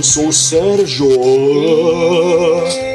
eu sou o Sérgio.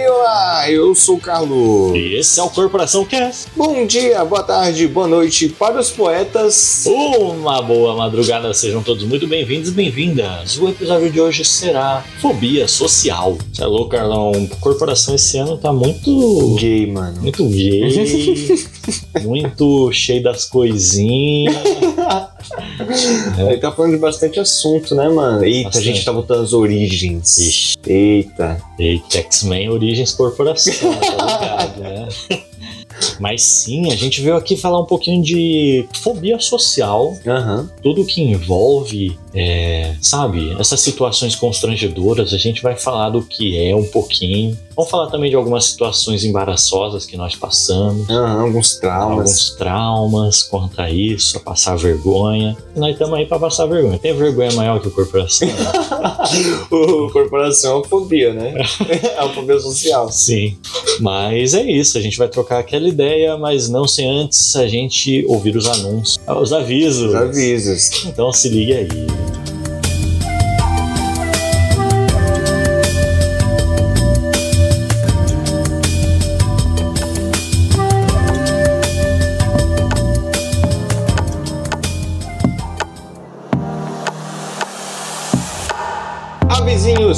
Olá, eu sou o Carlos. E esse é o Corporação Cast. Bom dia, boa tarde, boa noite para os poetas. Uma boa madrugada, sejam todos muito bem-vindos e bem-vindas. O episódio de hoje será Fobia Social. Você é louco, Carlão? Corporação esse ano tá muito. Gay, mano. Muito gay. muito cheio das coisinhas. Ele tá falando de bastante assunto, né, mano? Eita, Bastante. a gente tá voltando às origens. Ixi. Eita. Eita, X-Men Origens Corporação, tá ligado, né? Mas sim, a gente veio aqui falar um pouquinho de fobia social, Aham. tudo que envolve, é, sabe, essas situações constrangedoras, a gente vai falar do que é um pouquinho. Vamos falar também de algumas situações embaraçosas que nós passamos, Aham, alguns traumas. alguns traumas quanto a isso, a passar vergonha. Nós estamos aí para passar vergonha. Tem vergonha maior que o corporação? o corporação é uma fobia, né? é uma fobia social. Sim. Mas é isso, a gente vai trocar aquela ideia, mas não sem antes a gente ouvir os anúncios, os avisos. Os avisos. Então se liga aí.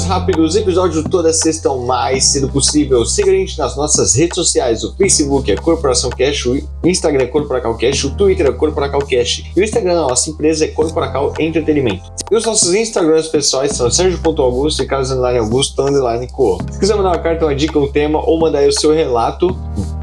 Avisinhos rápidos, episódio toda sexta o mais cedo possível. Siga a gente nas nossas redes sociais. O Facebook é Corporação Cash, o Instagram é Corporacal Cash, o Twitter é Corporacal Cash e o Instagram da nossa empresa é Corporacal Entretenimento. E os nossos Instagrams pessoais são Sérgio.augusto e Carlos Underline Augusto Underline Co. Se quiser mandar uma carta, uma dica, um tema ou mandar aí o seu relato,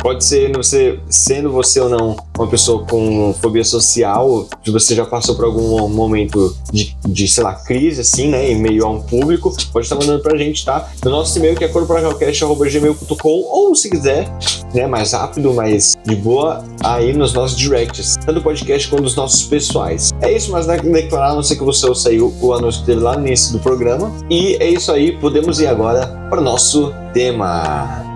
pode ser você, sendo você ou não uma pessoa com fobia social, se você já passou por algum momento de, de sei lá, crise, assim, né, em meio a um público, pode estar mandando pra gente, tá? No nosso e-mail que é corporacalcast.gmail.com ou se quiser, né, mais rápido, mais de boa, aí nos nossos directs, tanto do podcast quanto dos nossos pessoais. É isso, mas não declarar, não ser que você ouça aí o, o anúncio que teve lá no início do programa. E é isso aí, podemos ir agora para o nosso tema.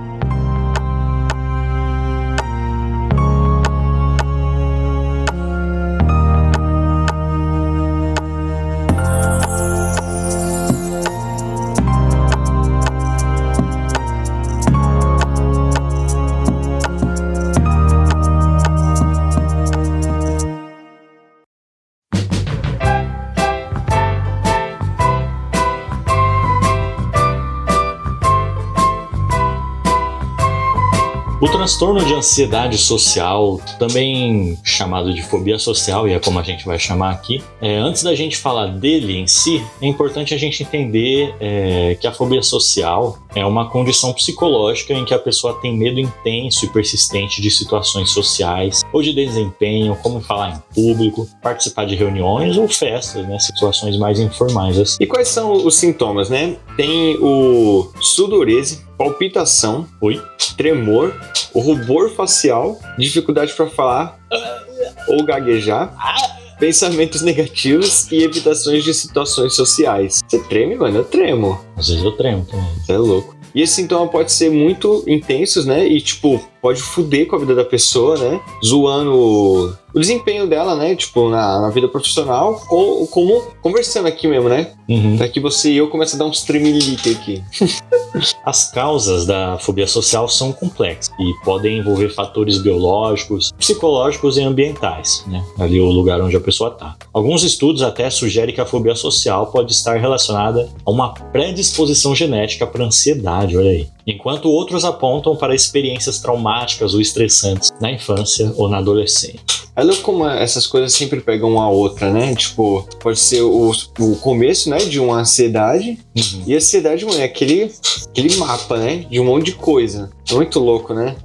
O transtorno de ansiedade social, também chamado de fobia social, e é como a gente vai chamar aqui, é, antes da gente falar dele em si, é importante a gente entender é, que a fobia social é uma condição psicológica em que a pessoa tem medo intenso e persistente de situações sociais ou de desempenho, como falar em público, participar de reuniões ou festas, né, situações mais informais assim. E quais são os sintomas, né? Tem o sudorese, palpitação, Oi? tremor, rubor facial, dificuldade para falar ou gaguejar, pensamentos negativos e evitações de situações sociais. Você treme, mano? Eu tremo. Às vezes eu tremo também. Você é louco. E esse sintoma pode ser muito intensos, né? E, tipo, pode fuder com a vida da pessoa, né? Zoando o desempenho dela, né? Tipo, na, na vida profissional, ou como conversando aqui mesmo, né? Uhum. Daqui você e eu começa a dar uns tremelique aqui. As causas da fobia social são complexas e podem envolver fatores biológicos, psicológicos e ambientais, né? Ali o lugar onde a pessoa está. Alguns estudos até sugerem que a fobia social pode estar relacionada a uma predisposição genética para ansiedade, olha aí. Enquanto outros apontam para experiências traumáticas ou estressantes na infância ou na adolescência. É louco como essas coisas sempre pegam uma a outra, né? Tipo, pode ser o, o começo, né, de uma ansiedade. Uhum. E a ansiedade, mano, é aquele, aquele mapa, né? De um monte de coisa. É muito louco, né?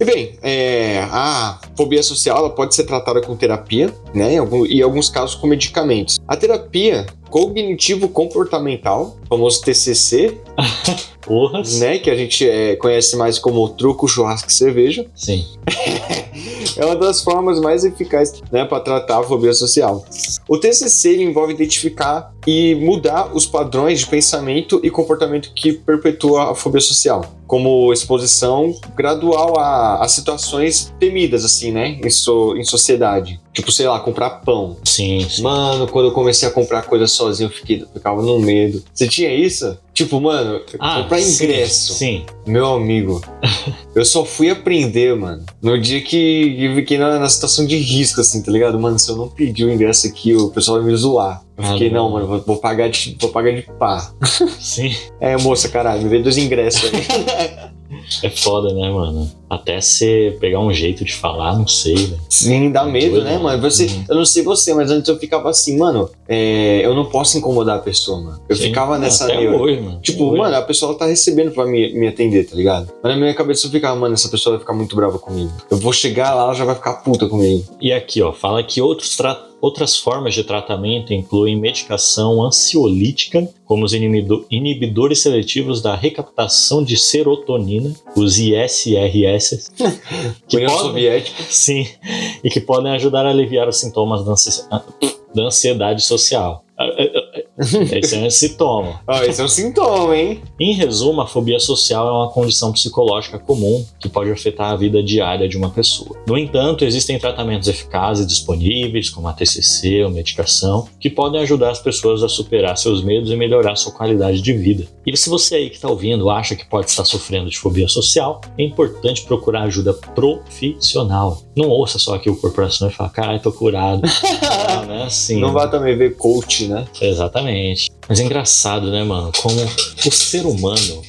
E bem, é, a fobia social ela pode ser tratada com terapia, né? E em alguns casos com medicamentos. A terapia cognitivo-comportamental, famoso TCC, Porras? né? Que a gente é, conhece mais como truco, churrasco e cerveja. Sim. é uma das formas mais eficazes né, para tratar a fobia social. O TCC envolve identificar e mudar os padrões de pensamento e comportamento que perpetua a fobia social, como exposição gradual a, a situações temidas, assim, né, em, so- em sociedade. Tipo, sei lá, comprar pão. Sim, sim. Mano, quando eu comecei a comprar coisa sozinho, eu fiquei, ficava no medo. Você tinha isso? Tipo, mano, comprar sim, ingresso. Sim. Meu amigo, eu só fui aprender, mano, no dia que eu fiquei na, na situação de risco, assim, tá ligado? Mano, se eu não pedir o ingresso aqui, o pessoal vai me zoar. Eu Ah, fiquei, não. não, mano, vou, vou pagar de, vou pagar de pá. Sim. É, moça, caralho, me vê dois ingressos aí. É foda, né, mano? Até você pegar um jeito de falar, não sei, velho. Sim, dá medo, Doido, né, mano? Você, Uhum. eu não sei você, mas antes eu ficava assim, mano, é, eu não posso incomodar a pessoa, mano. Eu Sim. ficava nessa Até neura. hoje, mano. Tipo, Até mano, a pessoa tá recebendo pra me, me atender, tá ligado? Mas na minha cabeça eu ficava, mano, essa pessoa vai ficar muito brava comigo. Eu vou chegar lá, ela já vai ficar puta comigo. E aqui, ó, fala que outros tra- outras formas de tratamento incluem medicação ansiolítica, como os inibidores seletivos da recaptação de serotonina, os ISRS, que União podem, Soviética. sim, e que podem ajudar a aliviar os sintomas da, ansi- da ansiedade social. Esse é um sintoma. Ó, esse é um sintoma, hein? Em resumo, a fobia social é uma condição psicológica comum que pode afetar a vida diária de uma pessoa. No entanto, existem tratamentos eficazes disponíveis, como a TCC ou medicação, que podem ajudar as pessoas a superar seus medos e melhorar sua qualidade de vida. E se você aí que está ouvindo acha que pode estar sofrendo de fobia social, é importante procurar ajuda profissional. Não ouça só aqui o corporação e falar, caralho, tô curado. Não, não é assim. Não vai também ver coach, né? Exatamente. Mas é engraçado, né, mano? Como o ser humano,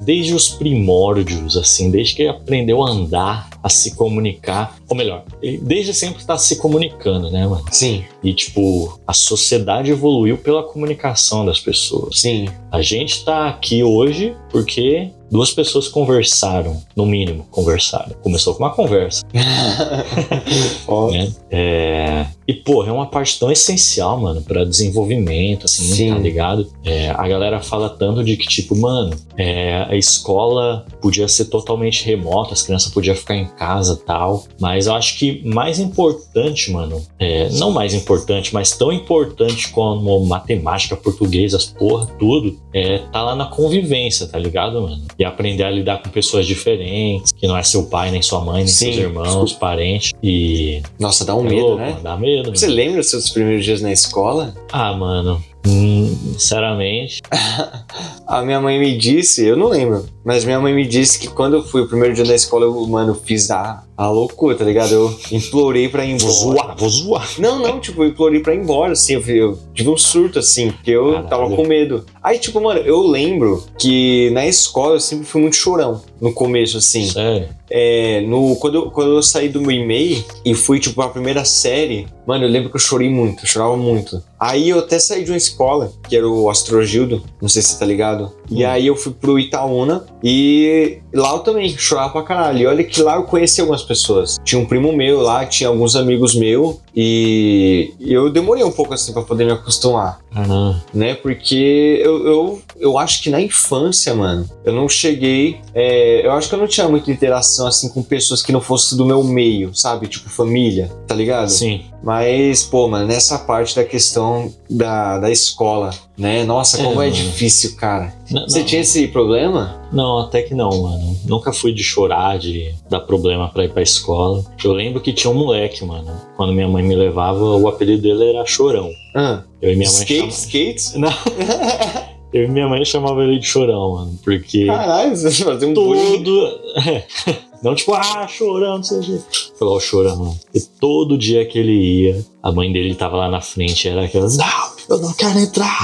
desde os primórdios, assim, desde que ele aprendeu a andar, a se comunicar, ou melhor, ele desde sempre está se comunicando, né, mano? Sim, E, tipo, a sociedade evoluiu pela comunicação das pessoas. sim. A gente tá aqui hoje porque duas pessoas conversaram, no mínimo, conversaram. Começou com uma conversa. Né? É... E, porra, é uma parte tão essencial, mano, pra desenvolvimento, assim, Sim. tá ligado? É, a galera fala tanto de que, tipo, mano, é, a escola podia ser totalmente remota, as crianças podiam ficar em casa tal. Mas eu acho que mais importante, mano, é, não mais importante, mas tão importante como matemática, português, as porra, tudo, é tá lá na convivência, tá ligado, mano? E aprender a lidar com pessoas diferentes, que não é seu pai, nem sua mãe, nem Sim. seus irmãos, parentes. E Nossa, dá um é medo, louco, né? mano, Dá medo. Você mano. lembra dos seus primeiros dias na escola? Ah, mano. hum, sinceramente. A minha mãe me disse, eu não lembro, mas minha mãe me disse que quando eu fui o primeiro dia da escola, eu, mano, fiz a, a loucura, tá ligado? Eu implorei pra ir Vou embora. zoar, vou zoar. Não, não, tipo, eu implorei pra ir embora, assim, eu, eu tive um surto, assim, porque eu Caralho. tava com medo. Aí, tipo, mano, eu lembro que na escola eu sempre fui muito chorão, no começo, assim. Sério. É, no, quando, eu, quando eu saí do meu e-mail e fui, tipo, pra primeira série, mano, eu lembro que eu chorei muito, eu chorava muito. Aí eu até saí de uma escola, que era o Astrogildo, não sei se você tá ligado. E Hum. aí eu fui pro Itaúna e lá eu também chorava pra caralho. E olha que lá eu conheci algumas pessoas. Tinha um primo meu lá, tinha alguns amigos meus e eu demorei um pouco assim pra poder me acostumar não. né? Porque eu, eu, eu acho que na infância, mano, eu não cheguei. é, eu acho que eu não tinha muita interação assim com pessoas que não fossem do meu meio, sabe? Tipo família, tá ligado? Sim. Mas, pô, mano, nessa parte da questão da, da escola, né? Nossa, É, como é, mano. difícil, cara. Não, Você não. tinha esse problema? Não, até que não, mano. Nunca fui de chorar, de dar problema pra ir pra escola. Eu lembro que tinha um moleque, mano. Quando minha mãe me levava, o apelido dele era Chorão. Ah, Eu e minha mãe skate, chama... skates? Não. Eu e minha mãe chamava ele de Chorão, mano. Porque Caralho, você fazia um todo. Não tipo, ah, chorão, não sei o quê. Falou, ó, chorão. E todo dia que ele ia, a mãe dele tava lá na frente, era aquela, não, eu não quero entrar.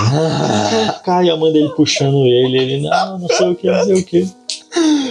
Cara, e a mãe dele puxando ele, ele, não, não sei o que, não sei o que.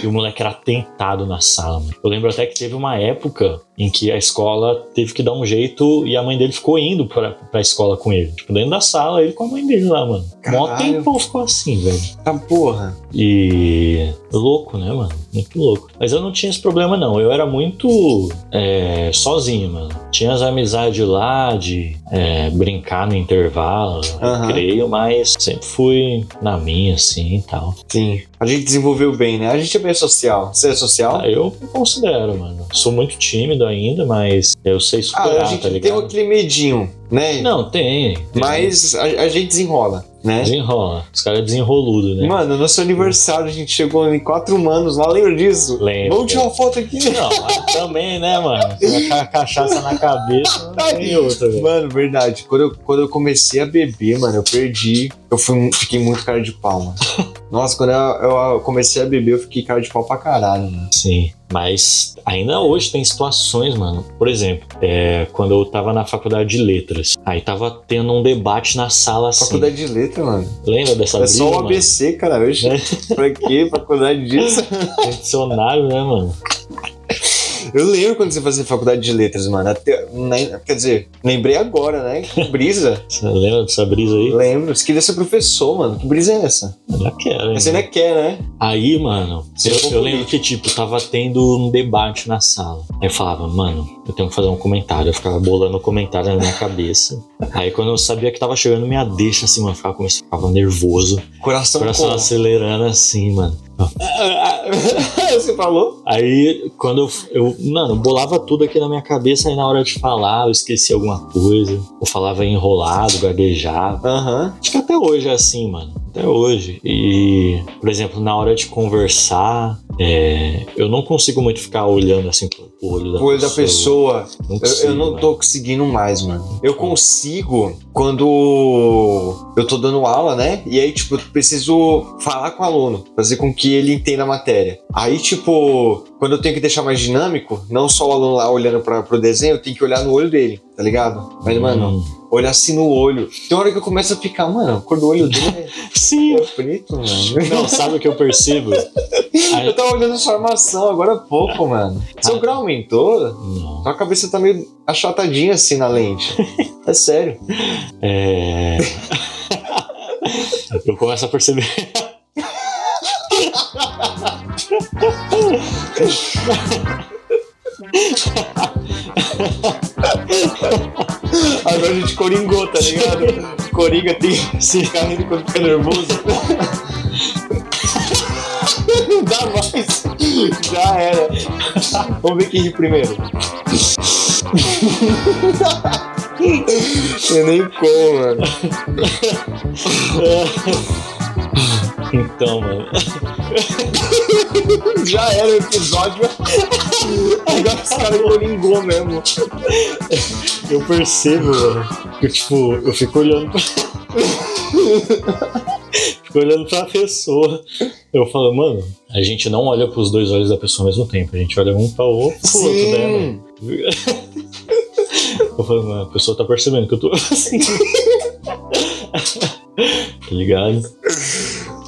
E o moleque era tentado na sala, mano. Eu lembro até que teve uma época em que a escola teve que dar um jeito e a mãe dele ficou indo pra, pra escola com ele. Tipo, dentro da sala, ele com a mãe dele lá, mano. Mó Caralho. tempão ficou assim, velho. tá porra. E. Louco, né, mano? Muito louco. Mas eu não tinha esse problema, não. Eu era muito é, sozinho, mano. Tinha as amizades lá de é, brincar no intervalo, Aham. creio, mas sempre fui na minha, assim e tal. Sim. A gente desenvolveu bem, né? A gente é bem social. Você é social? Ah, eu considero, mano. Sou muito tímido ainda, mas Eu sei Ah, superar, a gente tá tem aquele medinho, né? Não, tem. tem. Mas a, a gente desenrola, né? Desenrola. Os caras desenroludo, né? Mano, no seu aniversário a gente chegou em quatro manos lá, lembra disso? Lembro. Vamos tirar uma foto aqui. Não, mas também, né, mano? Com a cachaça na cabeça, não tem outra, velho. Mano, verdade. Quando eu, quando eu comecei a beber, mano, eu perdi. Eu fui, fiquei muito cara de pau, mano. Nossa, quando eu, eu comecei a beber, eu fiquei cara de pau pra caralho, mano. Sim, mas ainda hoje tem situações, mano. Por exemplo, é, quando eu tava na faculdade de letras, aí tava tendo um debate na sala assim. Faculdade de letra, mano. Lembra dessa É brisa, só o mano? ABC, cara. Hoje, Né? pra quê? Faculdade disso? Dicionário, né, mano? Eu lembro quando você fazia faculdade de letras, mano. Até, nem- quer dizer, lembrei agora, né? Que brisa. Você lembra dessa brisa aí? Lembro. Você queria ser professor, mano. Que brisa é essa? Já quero, hein? Você ainda quer, né? Aí, mano, Você eu, ficou eu lembro que, tipo, tava tendo um debate na sala. Aí eu falava, mano, eu tenho que fazer um comentário. Eu ficava bolando o comentário na minha cabeça. Aí quando eu sabia que tava chegando minha deixa, assim, mano, eu ficava, começava- ficava nervoso. Coração, Coração como? acelerando assim, mano. Você falou? Aí, quando eu, eu, mano, bolava tudo aqui na minha cabeça, aí na hora de falar, eu esquecia alguma coisa. Eu falava enrolado, gaguejava. Aham. Acho que até hoje é assim, mano. Até hoje. E, por exemplo, na hora de conversar, é, eu não consigo muito ficar olhando assim pro, olho da O olho da pessoa. pessoa. Não Eu, consigo, eu não mano. tô conseguindo mais, mano. Eu consigo quando eu tô dando aula, né? E aí, tipo, eu preciso falar com o aluno, fazer com que ele entenda a matéria. Aí, tipo, quando eu tenho que deixar mais dinâmico, não só o aluno lá olhando pra, pro desenho, eu tenho que olhar no olho dele, tá ligado? Mas, mano, Hum. Olhar assim no olho. Tem hora que eu começo a ficar, mano, a cor do olho dele Sim. é, é preto, mano. Não, sabe o que eu percebo? Aí- Eu tava olhando sua armação agora há pouco, mano. Seu Ah. grau aumentou? Não. Sua cabeça tá meio achatadinha assim na lente. É sério. É. eu começo a perceber. Agora a gente coringou, tá ligado? Coringa tem esse carrinho quando fica nervoso. Não dá mais. Já era. Vamos ver quem ri primeiro. Eu nem como, mano. Então, mano. Já era o episódio. Agora os caras coringou mesmo. Eu percebo, mano. Que, tipo, eu fico olhando pra. fico olhando pra pessoa. Eu falo, mano, a gente não olha pros dois olhos da pessoa ao mesmo tempo. A gente olha um pra outro, pro outro, né, mano? Eu falo, mano, a pessoa tá percebendo que eu tô assim. tá ligado?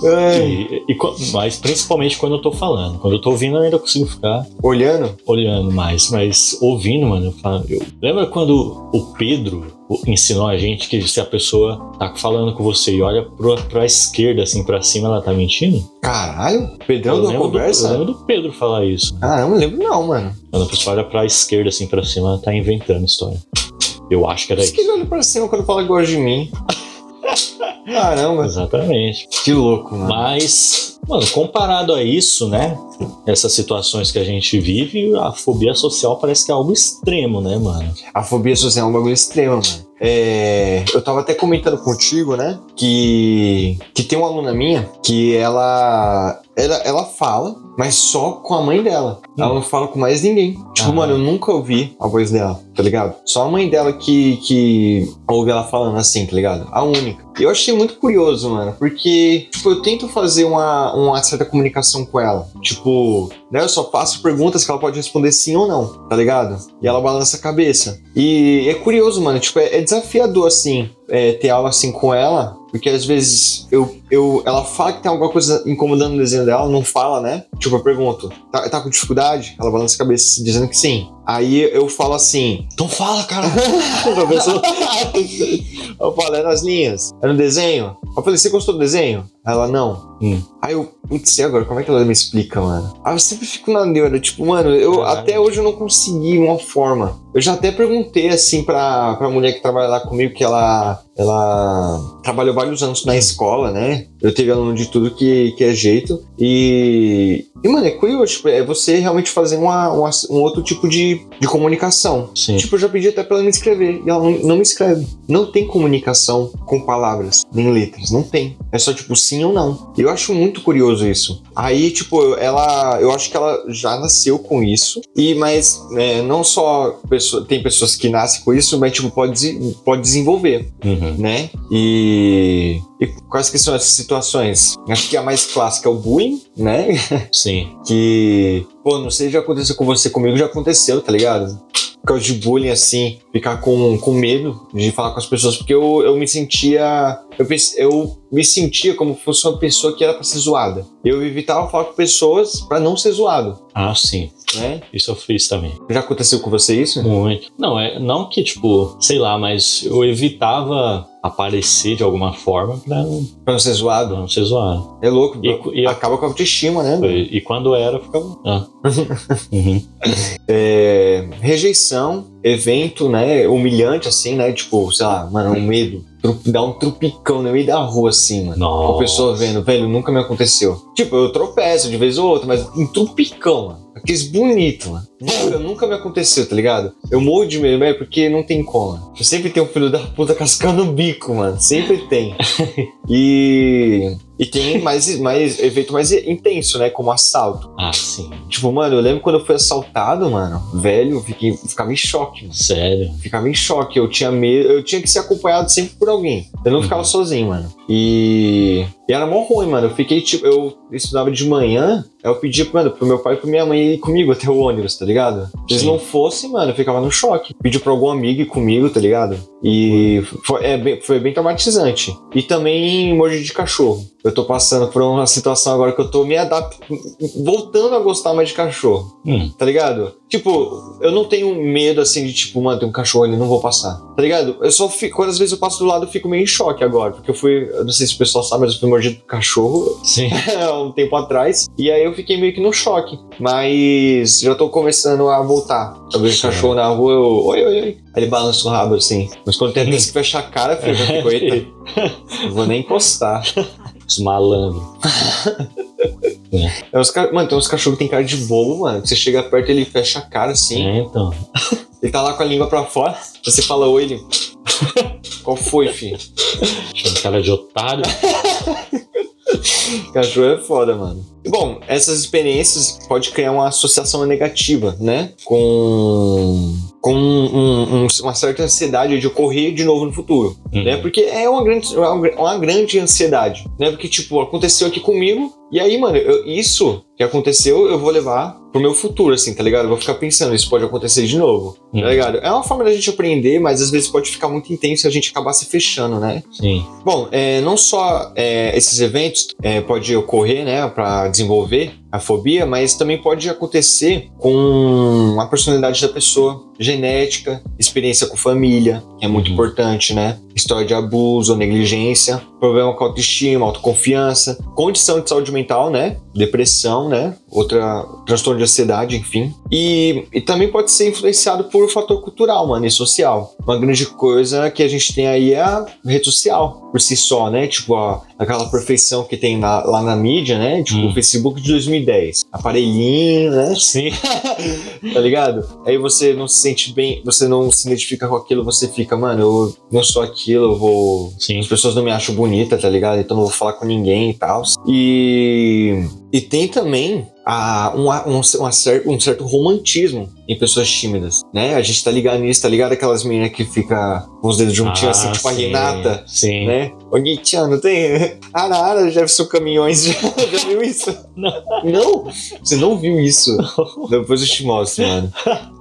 E, e mas principalmente quando eu tô falando. Quando eu tô ouvindo, eu ainda consigo ficar Olhando? olhando mais, mas ouvindo, mano, eu falo, eu- lembra quando o Pedro ensinou a gente que se a pessoa tá falando com você e olha pro, pra esquerda, assim, pra cima, ela tá mentindo? Caralho? Pedrão eu uma lembro, do, eu conversa? lembro do Pedro falar isso. Caramba, não lembro não, mano. Quando a pessoa olha pra esquerda, assim, pra cima, ela tá inventando história. Eu acho que era Por isso que isso. ele olha pra cima quando fala que gosta de mim. Caramba, Exatamente. que louco, mano. Mas, mano, comparado a isso, né? Essas situações que a gente vive, a fobia social parece que é algo extremo, né, mano? A fobia social é um bagulho extremo, mano. É, eu tava até comentando contigo, né? Que, que tem uma aluna minha que ela, ela. Ela fala, mas só com a mãe dela. Ela não fala com mais ninguém. Tipo, Aham. mano, eu nunca ouvi a voz dela, tá ligado? Só a mãe dela que, que ouve ela falando assim, tá ligado? A única. E eu achei muito curioso, mano, porque, tipo, eu tento fazer uma, uma certa comunicação com ela. Tipo, né, eu só faço perguntas que ela pode responder sim ou não, tá ligado? E ela balança a cabeça. E é curioso, mano, tipo, é, é desafiador, assim, é, ter aula assim com ela, porque às vezes eu, eu, ela fala que tem alguma coisa incomodando no desenho dela, não fala, né? Tipo, eu pergunto, tá, tá com dificuldade? Ela balança a cabeça dizendo que sim. Aí eu falo assim, então fala, cara. Eu falo, é nas linhas, é no desenho. Eu falei, você gostou do desenho? Aí ela, não. Hum. Aí eu, putz, e agora? Como é que ela me explica, mano? Aí eu sempre fico na neura, tipo, mano, eu Caralho. até hoje eu não consegui uma forma. Eu já até perguntei, assim, pra, pra mulher que trabalha lá comigo, que ela, ela trabalhou vários anos na escola, né? Eu teve aluno de tudo que, que é jeito. E, e, mano, é curioso, tipo, é você realmente fazer uma, uma- um outro tipo de, de comunicação. Sim. Tipo, eu já pedi até pra ela me escrever. E ela não, não me escreve. Não tem comunicação com palavras, nem letras. Não tem. É só, tipo, sim ou não. E eu acho muito curioso isso. Aí, tipo, eu- ela. Eu acho que ela já nasceu com isso. E, mas, né, não só pessoa- tem pessoas que nascem com isso, mas, tipo, pode, pode desenvolver Uhum. né? E, e quais que são essas situações? Acho que a mais clássica é o bullying, né? Sim. Que, pô, não sei se já aconteceu com você, comigo já aconteceu, tá ligado? Por causa de bullying, assim, ficar com, com medo de falar com as pessoas, porque eu, eu me sentia. Eu, eu me sentia como se fosse uma pessoa que era pra ser zoada. Eu evitava falar com pessoas pra não ser zoado, Ah, sim. né? Isso eu fiz também. Já aconteceu com você isso? Muito. Não, é não que, tipo, sei lá, mas eu evitava aparecer de alguma forma pra não, Pra não ser pra zoado? não ser zoado. É louco, E- e- acaba com a autoestima, né? E, e quando era, ficava. Ah. Uhum. é, rejeição, evento, né, humilhante, assim, né, tipo, sei lá, mano, um medo, dar um trupicão no meio da rua, assim, mano. Nossa. Com a pessoa vendo, velho, nunca me aconteceu. Tipo, eu tropeço de vez ou outra, mas um trupicão, mano. Aqueles bonitos, mano. Nunca, nunca me aconteceu, tá ligado? Eu morro de medo, velho, porque não tem como. Eu sempre tenho um filho da puta cascando o bico, mano. Sempre tem. E. E tem mais, mais evento mais intenso, né? Como assalto. Ah, sim. Tipo, mano, eu lembro quando eu fui assaltado, mano, velho, eu fiquei, ficava em choque, mano. Sério. Ficava em choque. Eu tinha medo, eu tinha que ser acompanhado sempre por alguém. Eu não ficava sozinho, mano. E. E era mó ruim, mano. Eu fiquei, tipo, eu estudava de manhã, eu pedi, mano, pro meu pai e pra minha mãe ir comigo até o ônibus, tá ligado? Se eles não fossem, mano, eu ficava no choque. Pedi pra algum amigo ir comigo, tá ligado? E foi, é bem, foi bem traumatizante. E também mordi de cachorro. Eu tô passando por uma situação agora que eu tô me adaptando, voltando a gostar mais de cachorro Hum, tá ligado? Tipo, eu não tenho medo assim de tipo, mano, tem um cachorro ali, não vou passar. Tá ligado? Eu só fico, quando às vezes eu passo do lado, eu fico meio em choque agora, porque eu fui, eu não sei se o pessoal sabe, mas eu fui mordido por cachorro sim. um tempo atrás, e aí eu fiquei meio que no choque. Mas já tô começando a voltar. Eu vejo cachorro na rua, eu, oi, oi, oi. Aí ele balança o rabo assim. Mas quando tem aqueles que fecha a cara, filho, eu já fico, eita, não vou nem encostar. Os malandros. É, os ca- Mano, tem uns cachorros que tem cara de bobo, mano. que Você chega perto, ele fecha a cara assim. É, então. Ele tá lá com a língua pra fora, você fala oi, ele. Qual foi, filho? Chama cara de otário. Cachorro é foda, mano. Bom, essas experiências pode criar uma associação negativa, né? Com, com um- um- uma certa ansiedade de ocorrer de novo no futuro, Uhum. né? Porque é uma grande, uma, uma grande ansiedade, né? Porque, tipo, aconteceu aqui comigo, e aí, mano, eu- isso que aconteceu, eu vou levar pro meu futuro, assim, tá ligado? Eu vou ficar pensando, isso pode acontecer de novo, Uhum. tá ligado? É uma forma da gente aprender, mas às vezes pode ficar muito intenso e a gente acabar se fechando, né? Sim. Bom, é, não só é, esses eventos é, pode ocorrer, né, para desenvolver a fobia, mas também pode acontecer com a personalidade da pessoa, genética, experiência com família, que é muito Uhum. importante, né? História de abuso ou negligência, problema com autoestima, autoconfiança, condição de saúde mental, né? Depressão, né? Outra transtorno de ansiedade, enfim. E, e também pode ser influenciado por fator cultural, mano, e social. Uma grande coisa que a gente tem aí é a rede social, por si só, né? Tipo, a- aquela perfeição que tem na- lá na mídia, né? Tipo, Hum. o Facebook de 2010. Aparelhinho, né? Sim. tá ligado? Aí você não se sente bem, você não se identifica com aquilo, você fica, mano, eu não sou aquilo, eu vou. Sim. As pessoas não me acham bonita, tá ligado? Então não vou falar com ninguém e tal. E. E tem também a, um, um, uma cer- um certo romantismo em pessoas tímidas, né? A gente tá ligado nisso, tá ligado? Aquelas meninas que fica com os dedos juntinhos assim, tipo a Ah, sim. Renata, Sim. né? Ô, Nietzsche, não tem? Arara, Jefferson Caminhões, já, já viu isso? Não. Não? Você não viu isso? Depois eu te mostro, mano.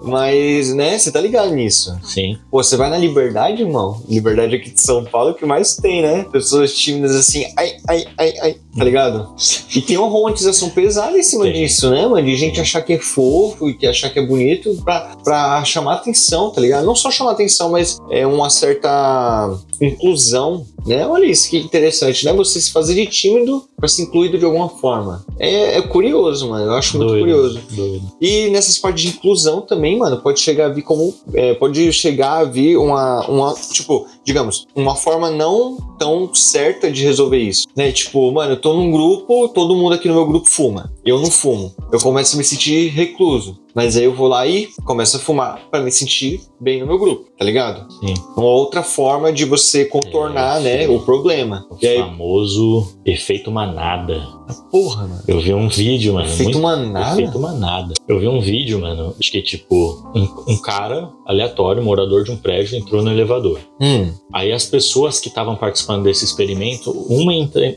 Mas, né, você tá ligado nisso. Sim. Pô, você vai na Liberdade, irmão? Liberdade aqui de São Paulo, é o que mais tem, né? Pessoas tímidas assim, ai, ai, ai, ai, tá ligado? E tem uma romantização pesada em cima Tem. disso, né, mano? De gente achar que é fofo e que achar que é bonito pra, pra chamar atenção, tá ligado? Não só chamar atenção, mas é uma certa inclusão né? Olha isso que interessante, né? Você se fazer de tímido pra ser incluído de alguma forma. É, é curioso, mano. Eu acho muito Doido, curioso. Doido. E nessas partes de inclusão também, mano, pode chegar a vir como. é, pode chegar a vir uma, uma. Tipo, digamos, uma forma não tão certa de resolver isso. Né? Tipo, mano, eu tô num grupo, todo mundo aqui no meu grupo fuma. Eu não fumo. Eu começo a me sentir recluso. Mas aí eu vou lá e começo a fumar pra me sentir bem no meu grupo, tá ligado? Sim. Uma outra forma de você contornar, É, né, o problema. O E aí, famoso efeito manada. porra, mano. Eu vi um vídeo, mano. Feito muito- uma nada. Efeito manada. Eu vi um vídeo, mano, acho que tipo, um, um cara aleatório, morador de um prédio, entrou no elevador. Hum. Aí as pessoas que estavam participando desse experimento, uma entra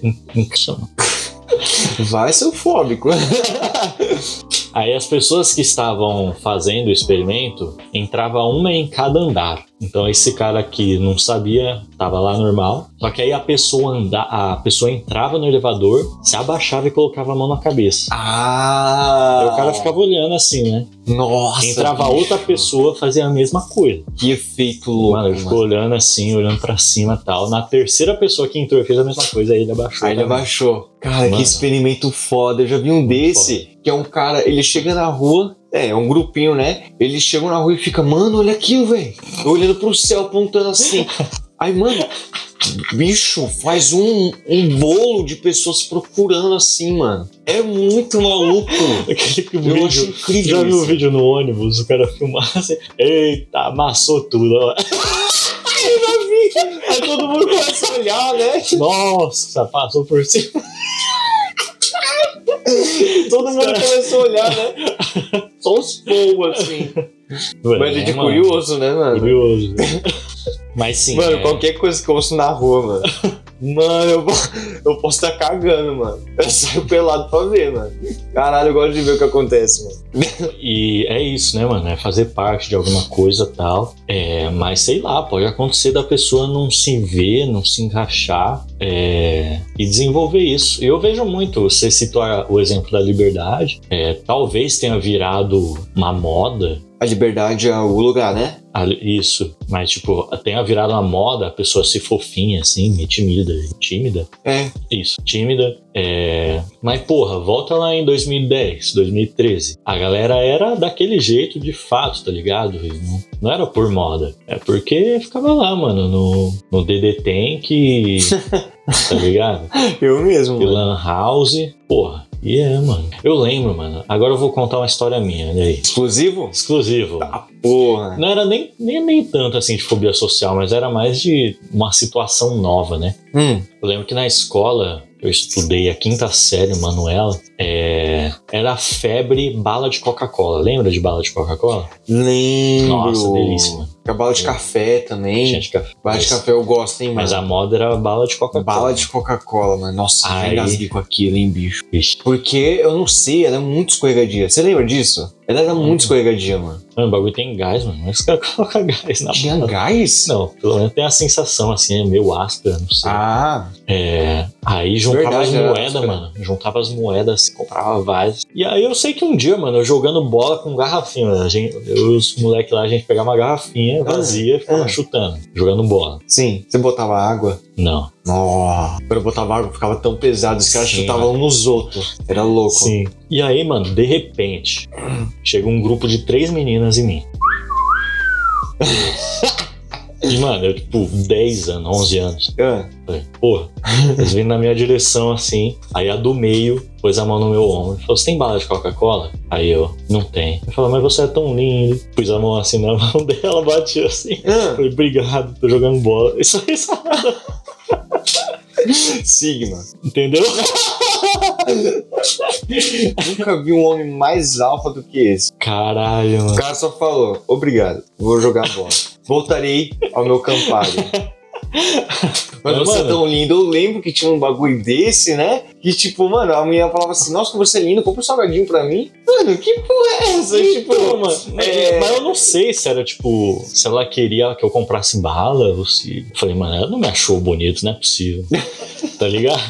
Vai ser fóbico. Aí as pessoas que estavam fazendo o experimento entrava uma em cada andar. Então esse cara que não sabia tava lá normal. Só que aí a pessoa anda, a pessoa entrava no elevador, se abaixava e colocava a mão na cabeça. ah! Aí o cara ficava olhando assim, né? Nossa! Entrava bicho. outra pessoa, fazia a mesma coisa. Que efeito louco, Mano, ele ficou olhando assim, olhando pra cima e tal. Na terceira pessoa que entrou fez a mesma coisa, aí ele abaixou. Aí ele abaixou. Cara, Mano. que experimento foda. Eu já vi um desse, que é um cara, ele chega na rua, é, é um grupinho, né? Eles chegam na rua e fica, mano, olha aquilo, velho. Olhando pro céu, apontando assim. Aí, mano, bicho, faz um, um bolo de pessoas procurando assim, mano. É muito maluco. Aquele Eu vídeo, acho incrível Já viu o isso. vídeo no ônibus, o cara filmar assim, eita, amassou tudo. ó. Aí todo mundo começa a olhar, né? Nossa, passou por cima. Todo mundo começa a olhar, né? Só os fogos, assim. Mas é de mano, curioso, né, mano? Curioso. Mas sim. Mano, é, qualquer coisa que eu ouço na rua, mano. Mano, eu, eu posso estar cagando, mano. Eu saio pelado pra ver, mano. Caralho, eu gosto de ver o que acontece, mano. E é isso, né, mano? É fazer parte de alguma coisa tal. É, mas sei lá, pode acontecer da pessoa não se ver, não se encaixar é, e desenvolver isso. Eu vejo muito, você citou o exemplo da liberdade, é, talvez tenha virado uma moda. A liberdade é o lugar, né? A- Isso, mas tipo, tenha virado uma moda a pessoa ser fofinha, assim, e tímida. Tímida? É. Isso, tímida. É... Mas, porra, volta lá em 2010, 2013. A galera era daquele jeito de fato, tá ligado? Não, não era por moda. É porque ficava lá, mano, no, no DD Tank, tá ligado? Eu mesmo. Lan House. Porra, e é, mano. Eu lembro, mano. Agora eu vou contar uma história minha, olha aí. Exclusivo? Exclusivo. Porra. Não era nem, nem, nem tanto assim de fobia social, mas era mais de uma situação nova, né? Hum. Eu lembro que na escola eu estudei a quinta série, Manuela, é, era febre bala de Coca-Cola. Lembra de bala de Coca-Cola? Lembro. Nossa, delícia, mano. A bala de café também. De café. Bala de café eu gosto, hein, mano. Mas a moda era bala de Coca-Cola. Bala de Coca-Cola, mano. Nossa, eu Aí- engasguei com aquilo, hein, bicho. Vixe. Porque eu não sei, ela é muito escorregadia. Você lembra disso? Ela era Uhum. muito escorregadia, mano. Mano, o bagulho tem gás, mano. Mas os caras colocam gás na Tinha bala. gás? Não, pelo menos tem a sensação assim, é meio áspera, não sei. Ah, É, aí juntava Verdade, as era moedas, áspera. mano. Juntava as moedas, comprava várias. E aí eu sei que um dia, mano, eu jogando bola com garrafinha, mano, a gente, eu e os moleques lá, a gente pegava uma garrafinha vazia e ficava ah. chutando, jogando bola. sim. Você botava água? Não. Nossa. Quando eu botava água, ficava tão pesado. Os caras chutavam um nos outros. Era louco. Sim. E aí, mano, de repente, chega um grupo de três meninas em mim. E, mano, eu, tipo, 10 anos, 11 anos. Ah, Falei, porra, eles vindo na minha direção assim. Aí a do meio pôs a mão no meu ombro e falou: Você tem bala de Coca-Cola? Aí eu, não tem. Eu falei, mas você é tão lindo. Pus a mão assim na mão dela, bati assim. ah. Falei, obrigado, tô jogando bola. Isso aí, isso Sigma. entendeu? Nunca vi um homem mais alfa do que esse. Caralho, O mano. cara só falou: Obrigado, vou jogar bola. Voltarei ao meu campário. Mas você é mano- tão lindo. Eu lembro que tinha um bagulho desse, né? Que tipo, mano, a mulher falava assim: Nossa, como você é lindo, compra um salgadinho pra mim. Mano, que porra é essa? tipo, Então, mano, é- mas eu não sei se era tipo, se ela queria que eu comprasse bala ou se. Eu falei, mano, ela não me achou bonito, não é possível. tá ligado?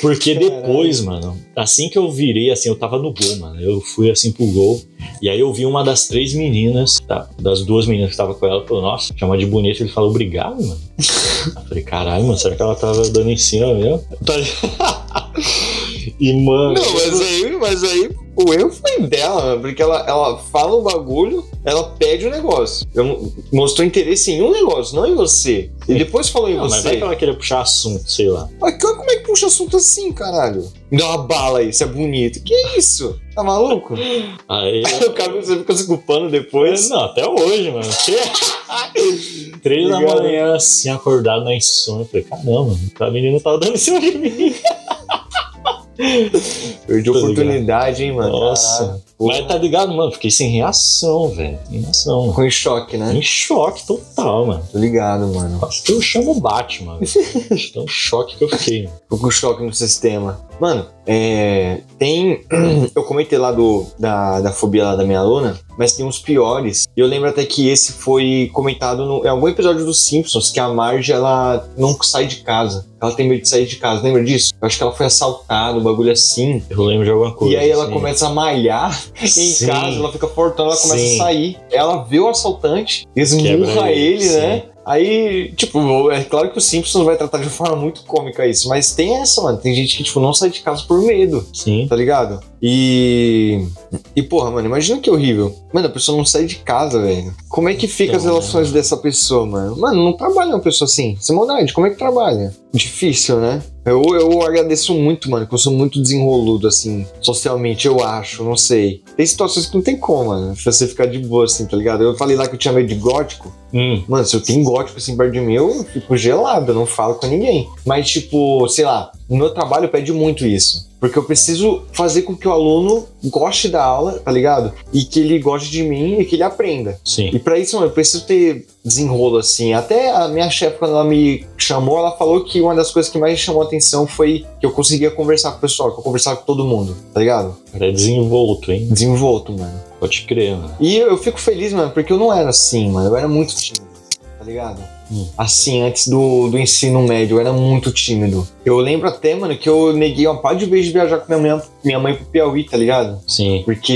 Porque depois, mano, assim que eu virei, assim, eu tava no gol, mano. Eu fui assim pro gol. E aí eu vi uma das três meninas, tá, das duas meninas que tava com ela, falou, nossa, chama de bonito. Ele falou, obrigado, mano. Eu falei, caralho, mano, será que ela tava dando em cima mesmo? Tá E, mano. Não, mas aí, mas aí o erro foi dela, porque ela, ela fala um bagulho, ela pede o negócio. Eu, mostrou interesse em um negócio, não em você. E depois falou em não, você. Mas vai que ela queria puxar assunto, sei lá. Mas como é que puxa assunto assim, caralho? Me dá uma bala aí, isso é bonito. Que isso? Tá maluco? Aí. o cara você fica se culpando depois. Não, até hoje, mano. Três da manhã, assim, acordado na insônia. Eu falei, caramba, a menina tava dando em cima de mim. Perdi a Tô oportunidade, hein, mano. Nossa. Pô, Mas tá ligado, mano? Fiquei sem reação, velho. Sem reação. Ficou em choque, né? Em choque total, mano. Tô ligado, mano. Quase que eu chamo o Batman. velho. De Tão choque que eu fiquei. Ficou com choque no sistema. Mano, é, tem. Eu comentei lá do, da, da fobia lá da minha aluna, mas tem uns piores. E eu lembro até que esse foi comentado no, em algum episódio dos Simpsons, que a Marge ela não sai de casa. Ela tem medo de sair de casa. Lembra disso? Eu acho que ela foi assaltada, um bagulho assim. Eu lembro de alguma coisa. E aí ela assim. começa a malhar em Sim. casa, ela fica fortona, ela começa Sim. a sair. Ela vê o assaltante, esmurra ele, ele, sim. né? Aí, tipo, é claro que o Simpsons vai tratar de forma muito cômica isso, mas tem essa, mano. Tem gente que, tipo, não sai de casa por medo, Sim. tá ligado? E. E, porra, mano, imagina que horrível. Mano, a pessoa não sai de casa, velho. Como é que fica as Então, relações né? dessa pessoa, mano? Mano, não trabalha uma pessoa assim. Sem maldade, como é que trabalha? Difícil, né? Eu, eu agradeço muito, mano, que eu sou muito desenroludo, assim, socialmente, eu acho, não sei. Tem situações que não tem como, mano, pra você ficar de boa, assim, tá ligado? Eu falei lá que eu tinha medo de gótico. Hum, Mano, se eu tenho gótico assim perto de mim, eu fico gelado, eu não falo com ninguém. Mas, tipo, sei lá, no meu trabalho pede muito isso. Porque eu preciso fazer com que o aluno goste da aula, tá ligado? E que ele goste de mim e que ele aprenda. sim. E pra isso, mano, eu preciso ter desenrolo, assim. Até a minha chefe, quando ela me chamou, ela falou que uma das coisas que mais chamou a atenção foi que eu conseguia conversar com o pessoal, que eu conversava com todo mundo, tá ligado? Era desenvolto, hein? Desenvolto, mano. Pode crer, mano. E eu, eu fico feliz, mano, porque eu não era assim, mano. Eu era muito tímido, tá ligado? Hum. Assim, antes do, do ensino médio, eu era muito tímido. Eu lembro até, mano, que eu neguei uma par de vezes de viajar com minha mãe, minha mãe pro Piauí, tá ligado? Sim. Porque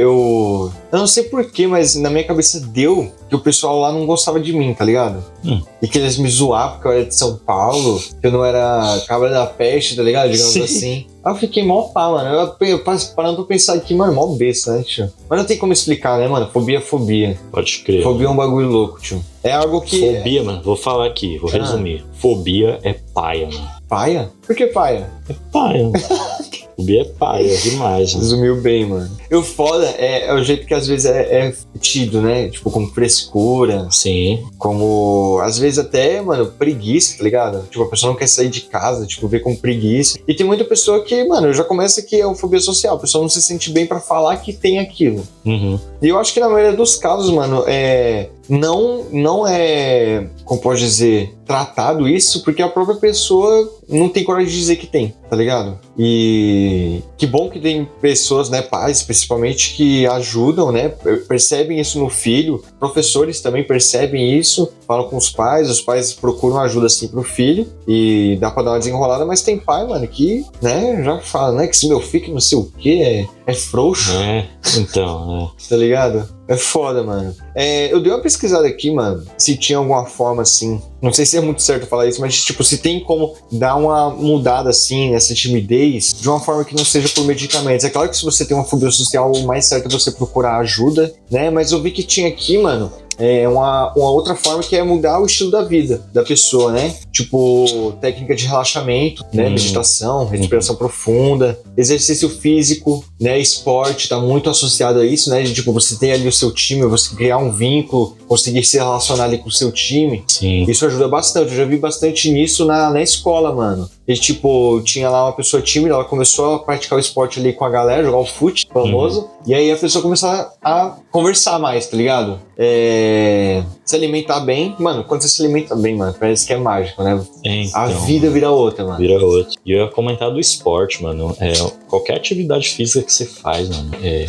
eu. Eu não sei porquê, mas na minha cabeça deu que o pessoal lá não gostava de mim, tá ligado? Hum. E que eles me zoavam porque eu era de São Paulo, que eu não era cabra da peste, tá ligado? Digamos Sim. assim. Aí eu fiquei mó pá, mano. Eu, eu parando pra pensar aqui, mano, mó besta, né, tio? Mas não tem como explicar, né, mano? Fobia é fobia. Pode crer. Fobia é um bagulho louco, tio. É algo que. Fobia, mano, vou falar aqui, vou Ah. resumir. Fobia é paia, mano. Paia? Por que paia? É paia. Fobia é paia demais, mano. Resumiu bem, mano. E o foda é, é o jeito que às vezes é, é tido, né? Tipo, como frescura, Sim, como às vezes até, mano, preguiça, tá ligado? Tipo, a pessoa não quer sair de casa, tipo, vê como preguiça. E tem muita pessoa que, mano, já começa que é fobia social, a pessoa não se sente bem pra falar que tem aquilo. uhum. E eu acho que na maioria dos casos, mano, é não não é, como pode dizer, tratado isso porque a própria pessoa não tem coragem de dizer que tem, tá ligado? E que bom que tem pessoas, né, pais principalmente que ajudam, né, percebem isso no filho, professores também percebem isso, falam com os pais, os pais procuram ajuda assim pro filho e dá pra dar uma desenrolada, mas tem pai, mano, que, né, já fala, né, que se meu filho que não sei o que é, é frouxo É, então, tá ligado? É foda, mano. É, eu dei uma pesquisada aqui, mano, se tinha alguma forma assim. Não sei se é muito certo falar isso, mas tipo, se tem como dar uma mudada assim nessa timidez de uma forma que não seja por medicamentos. É claro que se você tem uma fobia social, o mais certo é você procurar ajuda, né? Mas eu vi que tinha aqui, mano, é uma, uma outra forma que é mudar o estilo da vida da pessoa, né? Tipo, técnica de relaxamento, né? Hum. Meditação, respiração profunda, exercício físico, né? Esporte, tá muito associado a isso, né? Tipo, você tem ali o seu time, você criar um vínculo, conseguir se relacionar ali com o seu time. sim. Isso ajuda bastante. Eu já vi bastante nisso na, na escola, mano. E, tipo, tinha lá uma pessoa tímida, ela começou a praticar o esporte ali com a galera, jogar o fute famoso. E aí a pessoa começou a, conversar mais, tá ligado? É, Se alimentar bem. Mano, quando você se alimenta bem, mano, parece que é mágico, né? Então, A vida vira outra, mano. vira outro. E eu ia comentar do esporte, mano. É, qualquer atividade física que você faz, mano, é,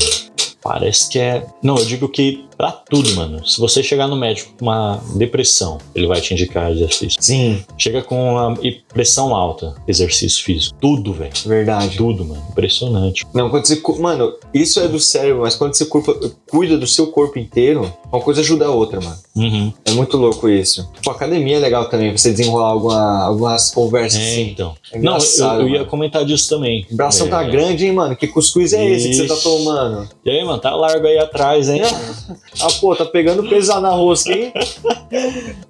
parece que é. Não, eu digo que Pra tudo, mano. Se você chegar no médico com uma depressão, ele vai te indicar exercício. Sim, Chega com uma pressão alta, exercício físico. Tudo, velho. verdade. Tudo, mano. Impressionante. Não, quando você. Mano, isso é do cérebro, mas quando você cuida do seu corpo inteiro, uma coisa ajuda a outra, mano. Uhum. É muito louco isso. Tipo, academia é legal também, você desenrolar alguma, algumas conversas É, assim. então. É Não, eu, eu ia mano. comentar disso também. O bração É. tá grande, hein, mano? Que cuscuz é esse que você tá tomando? E aí, mano, tá largo aí atrás, hein? Ah, pô, tá pegando pesado na rosca, hein?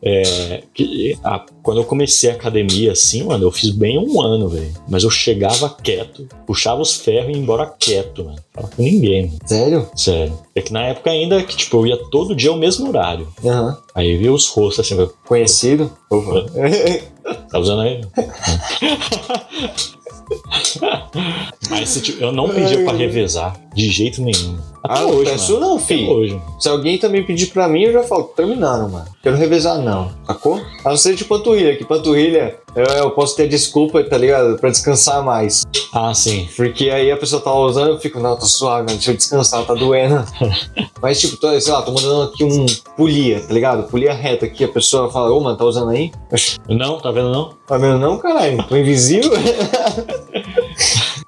É, que- quando eu comecei a academia, assim, mano, eu fiz bem um ano, velho. Mas eu chegava quieto, puxava os ferros e ia embora quieto, mano. Fala com ninguém, mano. Sério? Sério. É que na época ainda, que, tipo, eu ia todo dia ao mesmo horário. Aham. Aí via os rostos assim, Conhecido? Opa. tá usando aí? Se, tipo, eu não pedia pra revezar de jeito nenhum. Até ah, hoje, peço mano. não, filho. hoje. Se alguém também pedir pra mim, eu já falo, tô terminando, mano. Quero revezar, não. Sacou? A não ser de panturrilha, que panturrilha eu, eu posso ter desculpa, tá ligado? Pra descansar mais. Ah, sim. Porque aí a pessoa tá usando, eu fico, não, tô suave, mano, deixa eu descansar, tá doendo. Mas, tipo, tô, sei lá, tô mandando aqui um polia, tá ligado? Polia reta aqui, a pessoa fala, ô, mano, tá usando aí? Não, tá vendo não? Tá vendo não, caralho? Tô invisível?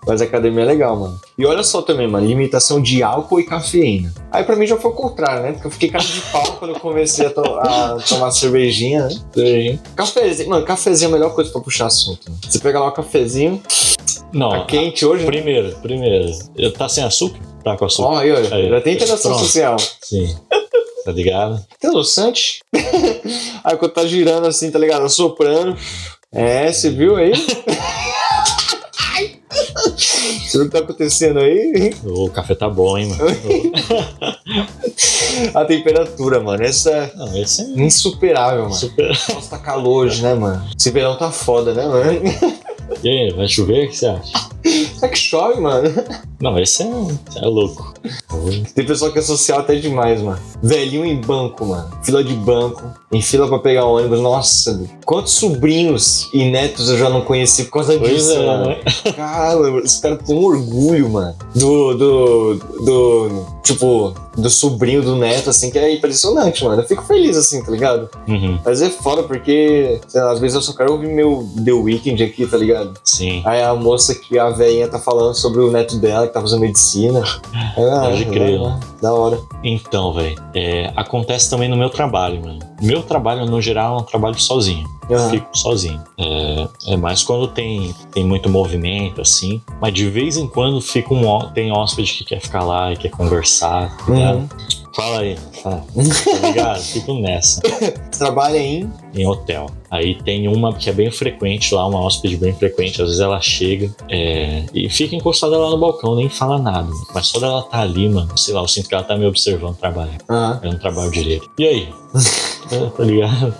Mas a academia é legal, mano. E olha só também, mano, limitação de álcool e cafeína. Aí pra mim já foi o contrário, né? Porque eu fiquei cara de pau quando eu comecei a, to- a tomar cervejinha, né? Cervejinha. Cafezinho, mano, cafezinho é a melhor coisa pra puxar assunto. Né? Você pega lá o cafezinho, Não. tá quente hoje, né? Primeiro, primeiro. Eu- Tá sem açúcar? Tá com açúcar. Ó, aí, olha, Aí. já tem interação Pronto. social. Sim. Tá ligado? Adoçante? aí quando tá girando assim, tá ligado? Soprando. É, você viu aí? Você viu o que tá acontecendo aí? O café tá bom, hein, mano? A temperatura, mano. Essa Não, esse é é insuperável, mano. super. Nossa, tá calor hoje, né, mano? Esse verão tá foda, né, mano? E aí, vai chover? O que você acha? Será que chove, mano? Não, esse é, esse é louco. Tem pessoal que é social até demais, mano. Velhinho em banco, mano. Fila de banco. Em fila pra pegar ônibus. Nossa, quantos sobrinhos e netos eu já não conheci por causa Pois disso, é, mano. né? Caramba, esse cara tem um orgulho, mano. Do, do, do, tipo, do sobrinho, do neto, assim, que é impressionante, mano. Eu fico feliz, assim, tá ligado? Uhum, Mas é foda porque, sei lá, às vezes eu só quero ouvir meu The Weeknd aqui, tá ligado? Sim. Aí a moça que a velhinha tá falando sobre o neto dela que tá fazendo medicina. Ah, Pode crer, da, da hora. Então, velho, é, acontece também no meu trabalho, mano. Meu trabalho, no geral, é um trabalho sozinho. Eu Aham. fico sozinho. É, é mais quando tem, tem muito movimento, assim. Mas de vez em quando fica um, tem hóspede que quer ficar lá e quer conversar, tá ligado? Fala aí, fala. Tá ligado? Fico nessa. Trabalha em. em hotel. Aí tem uma que é bem frequente lá, uma hóspede bem frequente. Às vezes ela chega é, e fica encostada lá no balcão, nem fala nada. Mas só dela tá ali, mano, sei lá, eu sinto que ela tá me observando trabalhar. Aham. Eu não trabalho direito. E aí? É, tá ligado?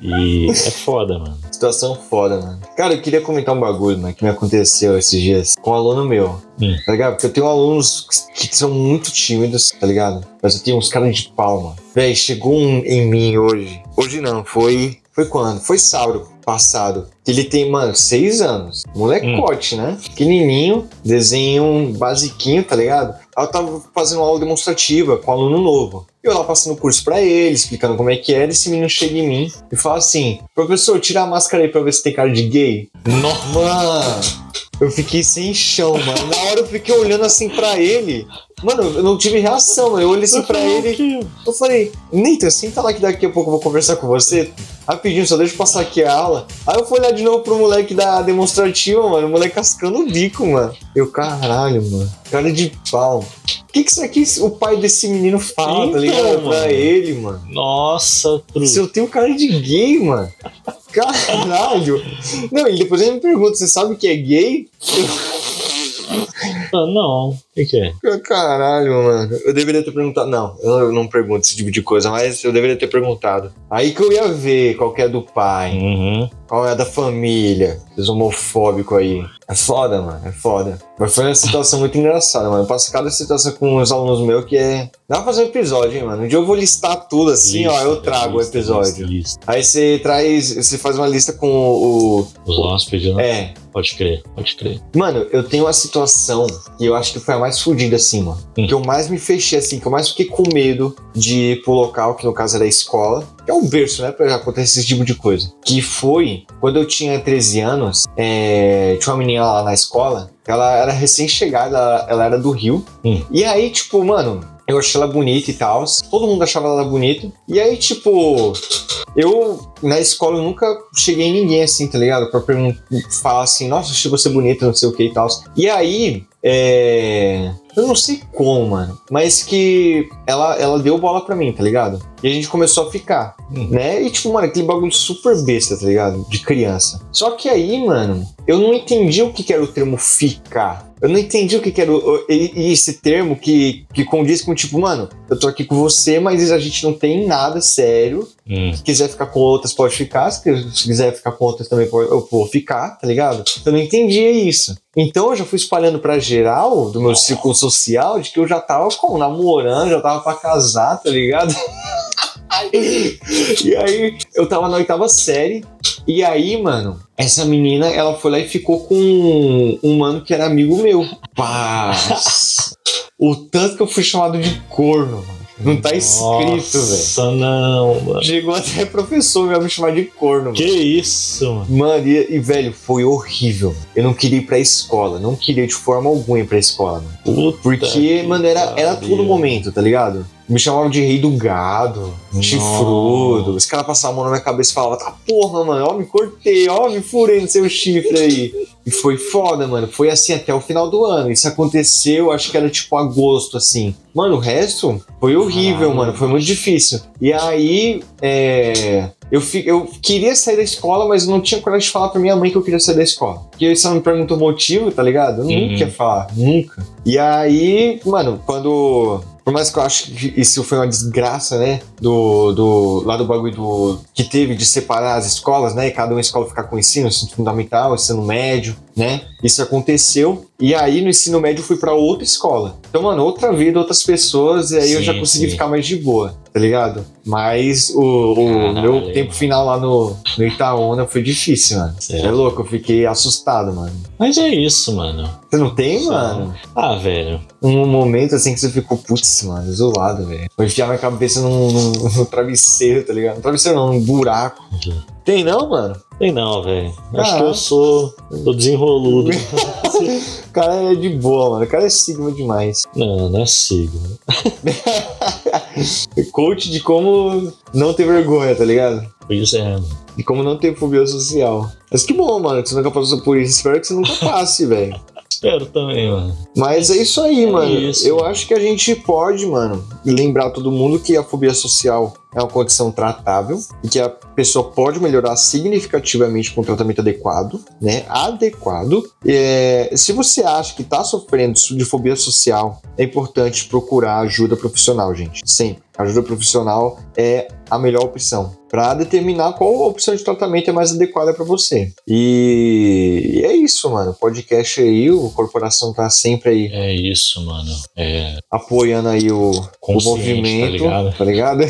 E é foda, mano. Situação foda, mano. Cara, eu queria comentar um bagulho, mano, que me aconteceu esses dias com um aluno meu. Hum. Tá ligado? Porque eu tenho alunos que são muito tímidos, tá ligado? Mas eu tenho uns caras de pau, mano. Véi, chegou um em mim hoje. Hoje não, foi. Foi quando? Foi sábado passado. Ele tem, mano, seis anos. Molecote, né? Pequenininho, desenho basiquinho, tá ligado? Aí eu tava fazendo uma aula demonstrativa com um aluno novo. Eu lá passando o curso pra ele, explicando como é que era. Esse menino chega em mim e fala assim: Professor, tira a máscara aí pra ver se tem cara de gay. Nossa! Mano, eu fiquei sem chão, mano. Na hora eu fiquei olhando assim pra ele. Mano, eu não tive reação, mano. Eu olhei assim pra ele. Eu falei, Nathan, senta lá que daqui a pouco eu vou conversar com você. Rapidinho, só deixa eu passar aqui a aula. Aí eu fui olhar de novo pro moleque da demonstrativa, mano. O moleque cascando o bico, mano. Eu, caralho, mano. Cara de pau. O que, que será que o pai desse menino fala, Então, tá ligado? mano. Pra ele, mano. Nossa, Se truque. eu tenho cara de gay, mano. Caralho. Não, e depois ele me pergunta, você sabe que é gay? Ah, não. O que, que é? Caralho, mano. Eu deveria ter perguntado. Não, eu não pergunto esse tipo de coisa, mas eu deveria ter perguntado. Aí que eu ia ver qual que é do pai, Uhum. qual é da família, esse homofóbico aí. É foda, mano, é foda. Mas foi uma situação muito engraçada, mano. Eu passo cada situação com os alunos meus que é. Dá pra fazer um episódio, hein, mano. Um dia eu vou listar tudo assim, ó. Lista, Eu trago o lista, episódio. lista. Aí você traz. Você faz uma lista com o. Os hóspedes, né? É. Pode crer, pode crer. Mano, eu tenho uma situação que eu acho que foi a mais fodida, assim, mano. Hum. Que eu mais me fechei, assim, que eu mais fiquei com medo de ir pro local, que no caso era a escola. Que é um berço, né? Pra acontecer esse tipo de coisa. Que foi quando eu tinha 13 anos, é, tinha uma menina lá na escola. Ela era recém-chegada, ela, ela era do Rio. Hum. E aí, tipo, mano, eu achei ela bonita e tal. Todo mundo achava ela bonita. E aí, tipo, eu na escola eu nunca cheguei em ninguém assim, tá ligado? Pra pergun- falar assim, nossa, achei você bonita, não sei o que e tal. E aí, é. Eu não sei como, mano. Mas que ela, ela deu bola pra mim, tá ligado? E a gente começou a ficar, Hum. né? E tipo, mano, aquele bagulho super besta, tá ligado? De criança. Só que aí, mano, eu não entendi o que, que era o termo ficar. Eu não entendi o que, que era o- e- e esse termo que, que condiz com, tipo, mano, eu tô aqui com você, mas a gente não tem nada sério. Hum. Se quiser ficar com outras, pode ficar. Se quiser ficar com outras também, pode, eu vou ficar, tá ligado? Eu não entendia isso. Então eu já fui espalhando pra geral, do meu círculo social, de que eu já tava com, namorando, já tava pra casar, tá ligado? e aí eu tava na oitava série. E aí, mano, essa menina, ela foi lá e ficou com um, um mano que era amigo meu. Paz. o tanto que eu fui chamado de corno, mano. Não tá escrito, velho. Nossa, não, mano. Chegou até professor meu me chamar de corno, Que mano. isso, mano. Mano, e, e, velho, foi horrível. Eu não queria ir pra escola. Não queria de forma alguma ir pra escola, mano. Puta Porque, que mano, era, era todo momento, tá ligado? Me chamavam de rei do gado, chifrudo. Os caras passavam a mão na minha cabeça e falavam, tá porra, mano, ó, me cortei, ó, me furei no seu chifre aí. E foi foda, mano. Foi assim até o final do ano. Isso aconteceu, acho que era tipo agosto, assim. Mano, o resto foi horrível, mano. Foi muito difícil. E aí, é. Eu, fi- eu queria sair da escola, mas não tinha coragem de falar pra minha mãe que eu queria sair da escola. Porque se ela me perguntou o motivo, tá ligado? Eu Uhum. nunca ia falar, nunca. E aí, mano, quando. Por mais que eu acho que isso foi uma desgraça, né? Do, do, lá do bagulho do, que teve de separar as escolas, né? E cada uma escola ficar com ensino, ensino fundamental, ensino médio, né? Isso aconteceu. E aí no ensino médio eu fui pra outra escola. Então, mano, outra vida, outras pessoas, e aí eu Sim, já consegui sim. ficar mais de boa, tá ligado? Mas o, o meu tempo final lá no, no Itaúna foi difícil, mano. Certo. É louco, eu fiquei assustado, mano. Mas é isso, mano. Você não tem, mano? Ah, velho. um momento assim que você ficou, putz, mano, isolado, velho. Vou enfiar minha cabeça num, num- num travesseiro, tá ligado? No travesseiro não, num buraco. Tem não, mano? Tem não, velho. Acho Ah. que eu sou. Tô desenroludo. O cara é de boa, mano. O cara é sigma demais. não, não é signo. Coach de como não ter vergonha, tá ligado? Pois é, mano. De como não ter fobia social. Mas que bom, mano, que você nunca passou por isso. Espero que você nunca passe, velho. Espero também, mano. Mas é isso aí, É mano. isso. Eu acho que a gente pode, mano, lembrar todo mundo que a fobia social é uma condição tratável e que a pessoa pode melhorar significativamente com um tratamento adequado, né? Adequado. É, se você acha que tá sofrendo de fobia social, é importante procurar ajuda profissional, gente. Sempre. Ajuda profissional é a melhor opção para determinar qual opção de tratamento é mais adequada para você. E, e é isso, mano. Podcast aí, o corporação tá sempre aí É isso, mano. É, apoiando aí o, o Consciente, movimento, tá ligado? tá ligado?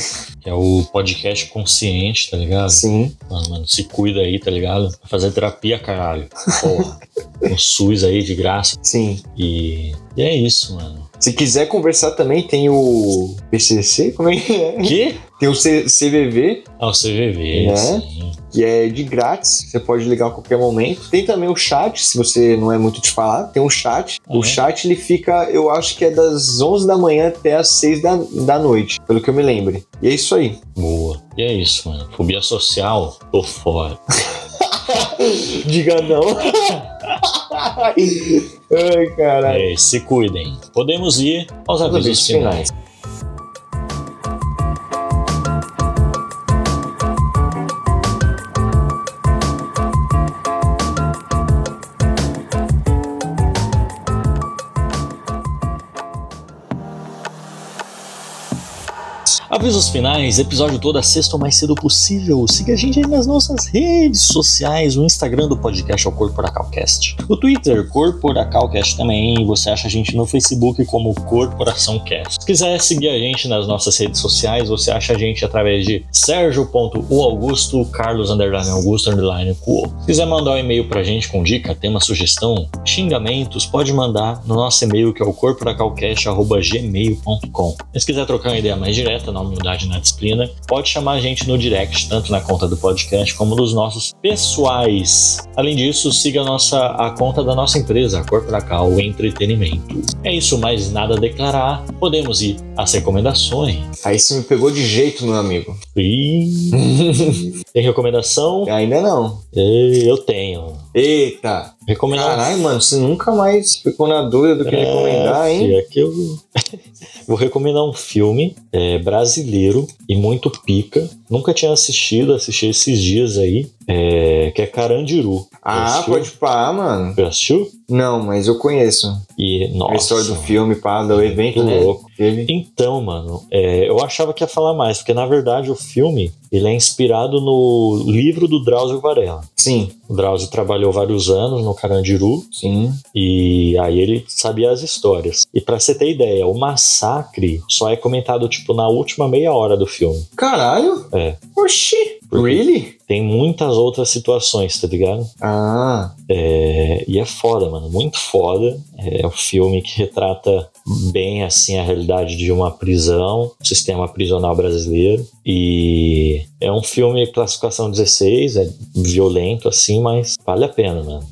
é o podcast consciente, tá ligado? Sim. Mano, mano, se cuida aí, tá ligado? Fazer terapia, caralho. Porra. um SUS aí de graça. Sim. E, e é isso, mano. Se quiser conversar também, tem o PCC, como é que é? Que? Tem o C- CVV, Ah, o CVV, Né? sim. que é de grátis, você pode ligar a qualquer momento. Tem também o chat, se você não é muito de falar, tem um chat. Ah, o é? chat ele fica, eu acho que é das 11 da manhã até as 6 da, da noite, pelo que eu me lembre. E é isso aí. Boa. E é isso, mano. Fobia social, tô fora. Diga não. Ai, caralho. É, se cuidem. Podemos ir aos avisos finais. Avisos finais, episódio toda sexta o mais cedo possível. Siga a gente aí nas nossas redes sociais, o Instagram do podcast é o Corporacalcast. O Twitter, Corporacalcast também. Você acha a gente no Facebook como Corporação Cast. Se quiser seguir a gente nas nossas redes sociais, você acha a gente através de sergio.uaugusto, carlos underline augusto underline cuo. Se quiser mandar um e-mail pra gente com dica, tema, sugestão, xingamentos, pode mandar no nosso e-mail que é o corporacalcast.gmail.com. Se quiser trocar uma ideia mais direta, na humildade na disciplina, pode chamar a gente no direct, tanto na conta do podcast como nos nossos pessoais. Além disso, siga a, nossa, a conta da nossa empresa, a Corporacal Entretenimento. É isso, mais nada a declarar. Podemos ir às recomendações. Aí você me pegou de jeito, meu amigo. Ih, tem recomendação? Ainda não. Eu tenho. Eita! Recomendação. Caralho, mano, você nunca mais ficou na dúvida do que É, recomendar, hein? filho, aqui eu vou recomendar um filme é, brasileiro e muito pica. Nunca tinha assistido, assisti esses dias aí. é, que é Carandiru. Ah, pode pá, mano. Já assistiu? Não, mas eu conheço. E, nossa. a história do filme, pá, do evento, muito né? louco. Teve. Então, mano, é, eu achava que ia falar mais, porque na verdade o filme ele é inspirado no livro do Drauzio Varela. Sim, O Drauzio trabalhou vários anos no Carandiru sim. e aí ele sabia as histórias. E pra você ter ideia, o massacre só é comentado tipo na última meia hora do filme. Caralho? É. Oxi. Por quê? Really? Tem muitas outras situações, tá ligado? Ah, É, e é foda, mano, muito foda. É um filme que retrata bem assim a realidade de uma prisão, sistema prisional brasileiro. E é um filme classificação 16, é violento assim, mas vale a pena, mano.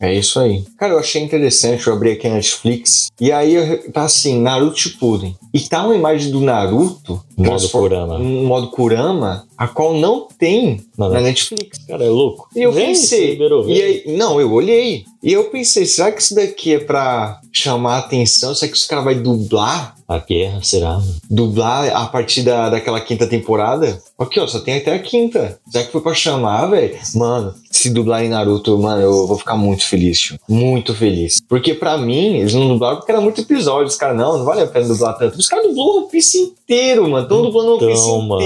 É isso aí. Cara, eu achei interessante, eu abri aqui a Netflix, e aí tá assim, Naruto Shippuden. E tá uma imagem do Naruto, Modo Kurama. modo Kurama, a qual não tem na. Netflix. Cara, é louco. E eu você pensei, liberou, e aí, não, eu olhei. E eu pensei, será que isso daqui é pra chamar a atenção? Será que os caras vai dublar? A guerra será. Dublar a partir da, daquela quinta temporada? Aqui, ó, só tem até a quinta. Será que foi pra chamar, velho? Mano, se dublar em Naruto, mano, eu vou ficar muito feliz, tio. Muito feliz. Porque pra mim, eles não dublaram porque era muito episódio. Os caras, não, não vale a pena dublar tanto. Os caras dublam o One Piece inteiro, mano. Estão dublando o One Piece Então, mano.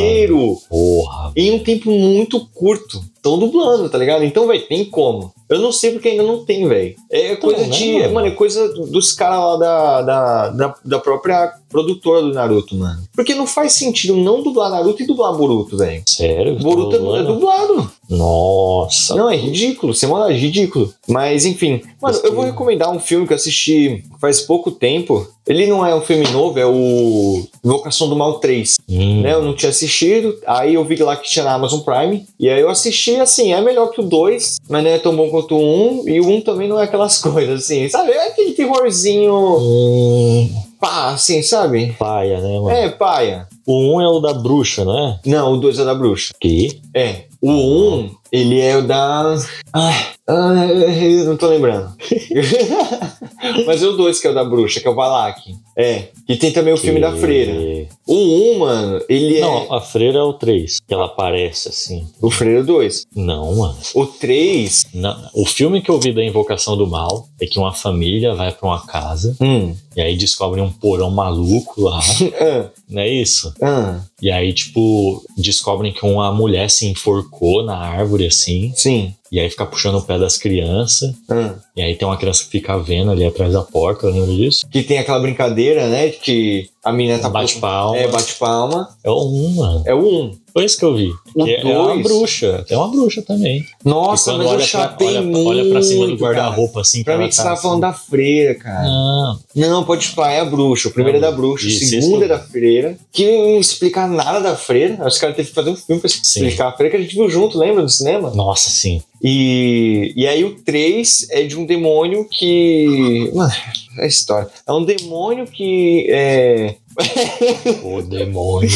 Porra. Em um tempo muito curto. Estão dublando, tá ligado? Então, velho, tem como. Eu não sei porque ainda não tem, velho. É coisa né, de. mano? é, Mano, é coisa dos caras lá da, da, da, da própria produtora do Naruto, mano. Porque não faz sentido não dublar Naruto e dublar Boruto, velho. Sério? Boruto é, Tá é dublado. Nossa. Não, é ridículo. Você manda é ridículo. Mas, enfim. Mano, eu vou recomendar um filme que eu assisti faz pouco tempo. Ele não é um filme novo, é o Invocação do Mal 3. Hum, né? Eu não tinha assistido, aí eu vi lá que tinha na Amazon Prime, e aí eu assisti, assim, é melhor que o 2, mas não é tão bom quanto o 1, e o 1 também não é aquelas coisas, assim, sabe? É aquele terrorzinho, hum, pá, assim, sabe? paia, né, mano? É, paia. O um é o da bruxa, não é? Não, o 2 é da bruxa. Que? É. O 1, ele é o da... Ai, ai, não tô lembrando. mas é o 2 que é o da bruxa, que é o Balak. É, e tem também o filme da freira. O 1, mano, ele é... Não, a freira é o 3, que ela aparece assim. O freira 2. Não, mano. O 3... Não, o filme que eu vi da Invocação do Mal é que uma família vai pra uma casa Hum. e aí descobrem um porão maluco lá, Ah, não é isso? ah, E aí, tipo, descobrem que uma mulher se enforcou na árvore assim, sim. e aí fica puxando o pé das crianças, Ah. e aí tem uma criança que fica vendo ali atrás da porta, lembra disso? Que tem aquela brincadeira, né? Que a menina tá Bate palma. É, bate palma. É o 1, mano. É o 1. Foi isso que eu vi. O Que é uma dois? bruxa. Tem uma bruxa também. Nossa, mas eu olha pra, chapei olha, muito. olha pra cima do cara. guarda-roupa assim. Pra mim que você tá tava falando assim. da freira, cara. Não, Não, pode falar, é a bruxa. O primeiro é da bruxa, o segundo é da freira. Que não explica nada da freira. Os caras teve que fazer um filme pra explicar a freira que a gente viu junto, lembra do cinema? Nossa, sim. E, e aí o 3 é de um demônio que. Mano, é história. É um demônio que é. O demônio.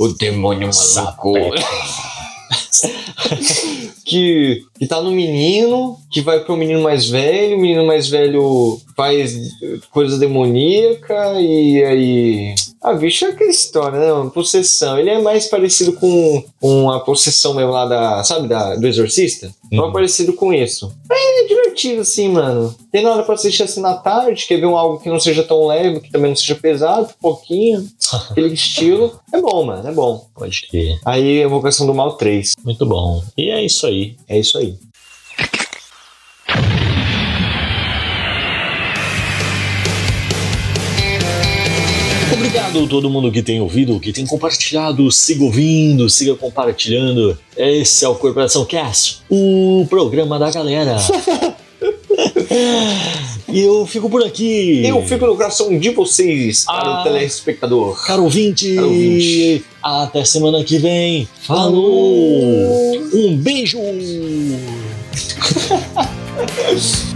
O demônio Sapeca. que, que tá no menino, que vai pro menino mais velho, o menino mais velho faz coisa demoníaca e aí. A bicha é aquela história, né? Uma possessão. Ele é mais parecido com, com a possessão mesmo lá da. Sabe, da, do Exorcista? Não é parecido com isso. É divertido divertido, assim, mano. Tem hora pra assistir assim na tarde, quer ver um algo que não seja tão leve, que também não seja pesado, um pouquinho. aquele estilo. É bom, mano, é bom. Pode crer. Aí, Evocação do Mal 3. Muito bom. E é isso aí. É isso aí. Obrigado a todo mundo que tem ouvido, que tem compartilhado. Siga ouvindo, siga compartilhando. Esse é o Corporação Cast, o programa da galera. e eu fico por aqui. Eu fico no coração de vocês, caro Ah. telespectador. Caro ouvinte, Caro ouvinte. até semana que vem. Falou! Um beijo!